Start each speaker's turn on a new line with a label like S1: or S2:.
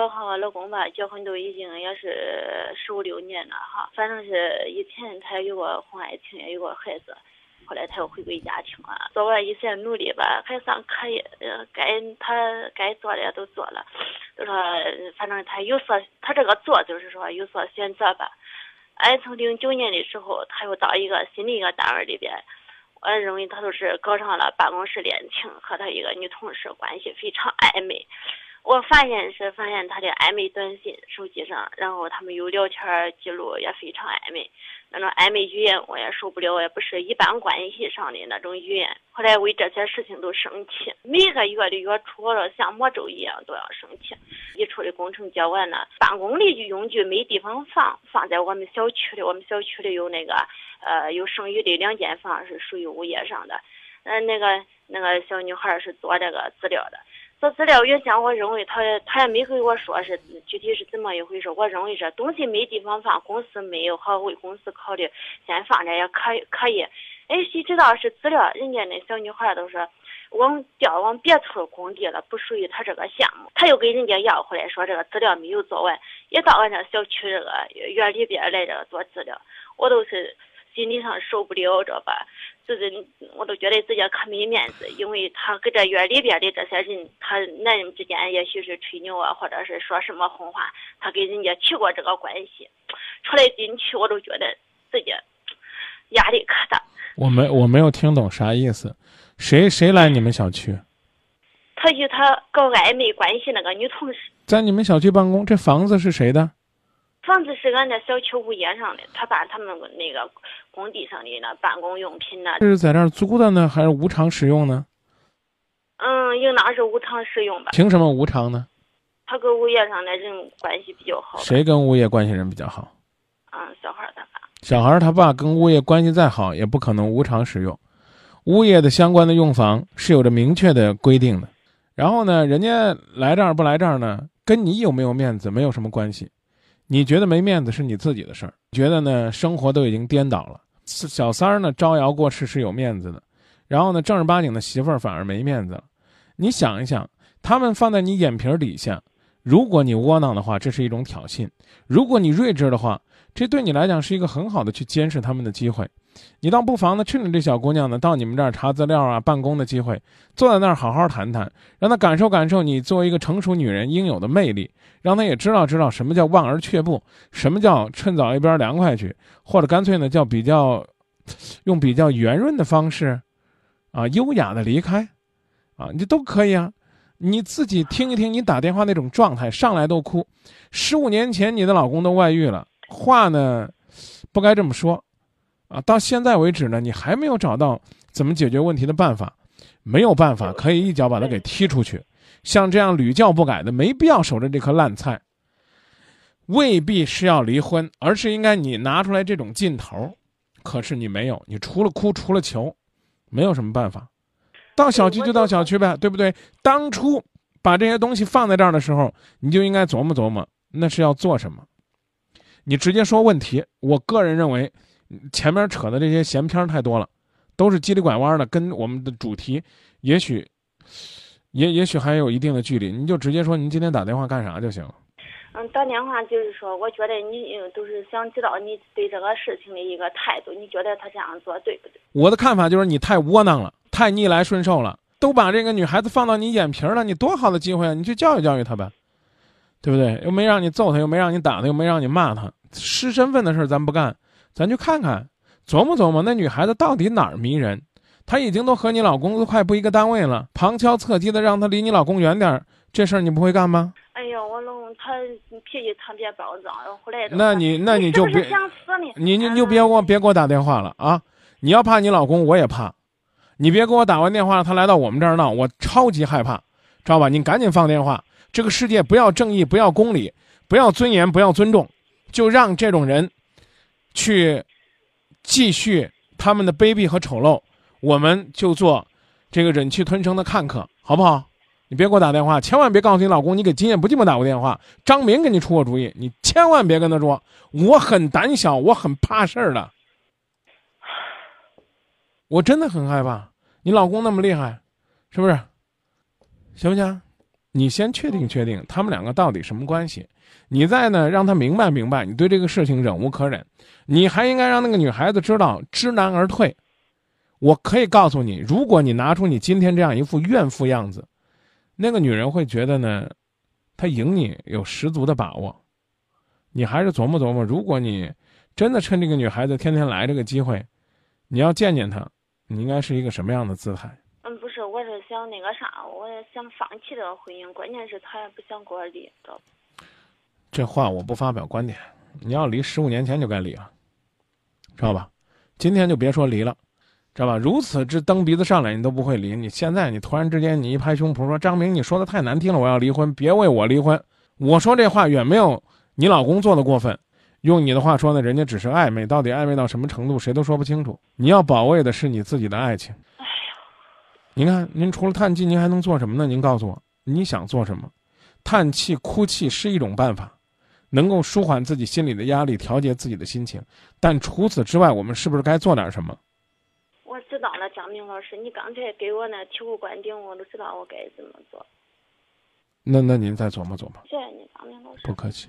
S1: 我和我老公吧，结婚都已经也是十五六年了哈。反正是以前他有过婚外情，也有过孩子，后来他又回归家庭了，做完一些努力吧，还算可以。呃，该他该做的都做了，就说反正他有所，他这个做就是说有所选择吧。俺从零九年的时候，他又到一个新的一个单位里边，我认为他都是搞上了办公室恋情，和他一个女同事关系非常暧昧。我发现是发现他的暧昧短信手机上，然后他们有聊天记录也非常暧昧，那种暧昧语言我也受不了，也不是一般关系上的那种语言。后来为这些事情都生气，每个月的月初了像魔咒一样都要生气。一处的工程接完了，办公的用具没地方放，放在我们小区里，我们小区里有那个呃有剩余的两间房是属于物业上的，嗯那个那个小女孩是做这个资料的。做资料原先我认为他他也没跟我说是具体是怎么一回事，我认为这东西没地方放，公司没有好为公司考虑，先放着也可以可以。哎，谁知道是资料，人家那小女孩都是往调往别处工地了，不属于他这个项目，他又给人家要回来，说这个资料没有做完，也到俺这小区这个院里边来这个做资料，我都是。心理上受不了，知道吧？就是我都觉得自己可没面子，因为他跟这院里边的这些人，他男人之间也许是吹牛啊，或者是说什么红话，他跟人家提过这个关系，出来进去我都觉得自己压力可大。
S2: 我没我没有听懂啥意思，谁谁来你们小区？
S1: 他与他搞暧昧关系那个女同事，
S2: 在你们小区办公，这房子是谁的？
S1: 房子是俺那小区物业上的，他把他们那个工地上的那办公用品呢，
S2: 这是在那儿租的呢，还是无偿使用呢？
S1: 嗯，应当是无偿使用吧。
S2: 凭什么无偿呢？
S1: 他跟物业上的人关系比较好。
S2: 谁跟物业关系人比较好？
S1: 嗯，小孩他爸。
S2: 小孩他爸跟物业关系再好，也不可能无偿使用。物业的相关的用房是有着明确的规定的。然后呢，人家来这儿不来这儿呢，跟你有没有面子没有什么关系。你觉得没面子是你自己的事儿，觉得呢？生活都已经颠倒了。小三儿呢招摇过市是有面子的，然后呢正儿八经的媳妇儿反而没面子了。你想一想，他们放在你眼皮底下，如果你窝囊的话，这是一种挑衅；如果你睿智的话，这对你来讲是一个很好的去监视他们的机会。你倒不妨呢，趁着这小姑娘呢到你们这儿查资料啊、办公的机会，坐在那儿好好谈谈，让她感受感受你作为一个成熟女人应有的魅力，让她也知道知道什么叫望而却步，什么叫趁早一边凉快去，或者干脆呢叫比较，用比较圆润的方式，啊，优雅的离开，啊，你都可以啊，你自己听一听你打电话那种状态，上来都哭，十五年前你的老公都外遇了，话呢，不该这么说。啊，到现在为止呢，你还没有找到怎么解决问题的办法，没有办法可以一脚把他给踢出去。像这样屡教不改的，没必要守着这颗烂菜。未必是要离婚，而是应该你拿出来这种劲头。可是你没有，你除了哭，除了求，没有什么办法。到小区就到小区呗，对不对？当初把这些东西放在这儿的时候，你就应该琢磨琢磨，那是要做什么。你直接说问题，我个人认为。前面扯的这些闲篇太多了，都是叽里拐弯的，跟我们的主题，也许，也也许还有一定的距离。你就直接说您今天打电话干啥就行了。
S1: 嗯，打电话就是说，我觉得你都是想知道你对这个事情的一个态度，你觉得他这样做对不对？
S2: 我的看法就是你太窝囊了，太逆来顺受了，都把这个女孩子放到你眼皮了，你多好的机会啊！你去教育教育她呗，对不对？又没让你揍她，又没让你打她，又没让你骂她，失身份的事咱不干。咱去看看，琢磨琢磨，那女孩子到底哪儿迷人？她已经都和你老公都快不一个单位了，旁敲侧击的让她离你老公远点儿，这事儿你不会干吗？
S1: 哎呀，我老公他脾气特别暴躁，后来
S2: 那你那你就别你你你就别给我别给我打电话了啊！你要怕你老公，我也怕。你别给我打完电话，他来到我们这儿闹，我超级害怕，知道吧？你赶紧放电话。这个世界不要正义，不要公理，不要尊严，不要尊重，就让这种人。去继续他们的卑鄙和丑陋，我们就做这个忍气吞声的看客，好不好？你别给我打电话，千万别告诉你老公，你给今夜不寂寞打过电话。张明给你出过主意，你千万别跟他说，我很胆小，我很怕事儿的。我真的很害怕，你老公那么厉害，是不是？行不行？你先确定确定他们两个到底什么关系，你再呢让他明白明白，你对这个事情忍无可忍，你还应该让那个女孩子知道知难而退。我可以告诉你，如果你拿出你今天这样一副怨妇样子，那个女人会觉得呢，她赢你有十足的把握。你还是琢磨琢磨，如果你真的趁这个女孩子天天来这个机会，你要见见她，你应该是一个什么样的姿态？
S1: 嗯，不是，我是想那个啥，我想放弃这个婚姻，关键是他也不想跟我离，知道
S2: 这话我不发表观点，你要离，十五年前就该离了，知道吧？今天就别说离了。知道吧？如此之蹬鼻子上来，你都不会离。你现在你突然之间，你一拍胸脯说：“张明，你说的太难听了，我要离婚，别为我离婚。”我说这话远没有你老公做的过分。用你的话说呢，人家只是暧昧，到底暧昧到什么程度，谁都说不清楚。你要保卫的是你自己的爱情。
S1: 哎呀，
S2: 您看，您除了叹气，您还能做什么呢？您告诉我，你想做什么？叹气、哭泣是一种办法，能够舒缓自己心里的压力，调节自己的心情。但除此之外，我们是不是该做点什么？
S1: 我知道了，张明老师，你刚才给我那醍醐灌顶，我都知道我该怎么做。
S2: 那那您再琢磨琢磨。
S1: 谢谢你，张明老师。
S2: 不客气。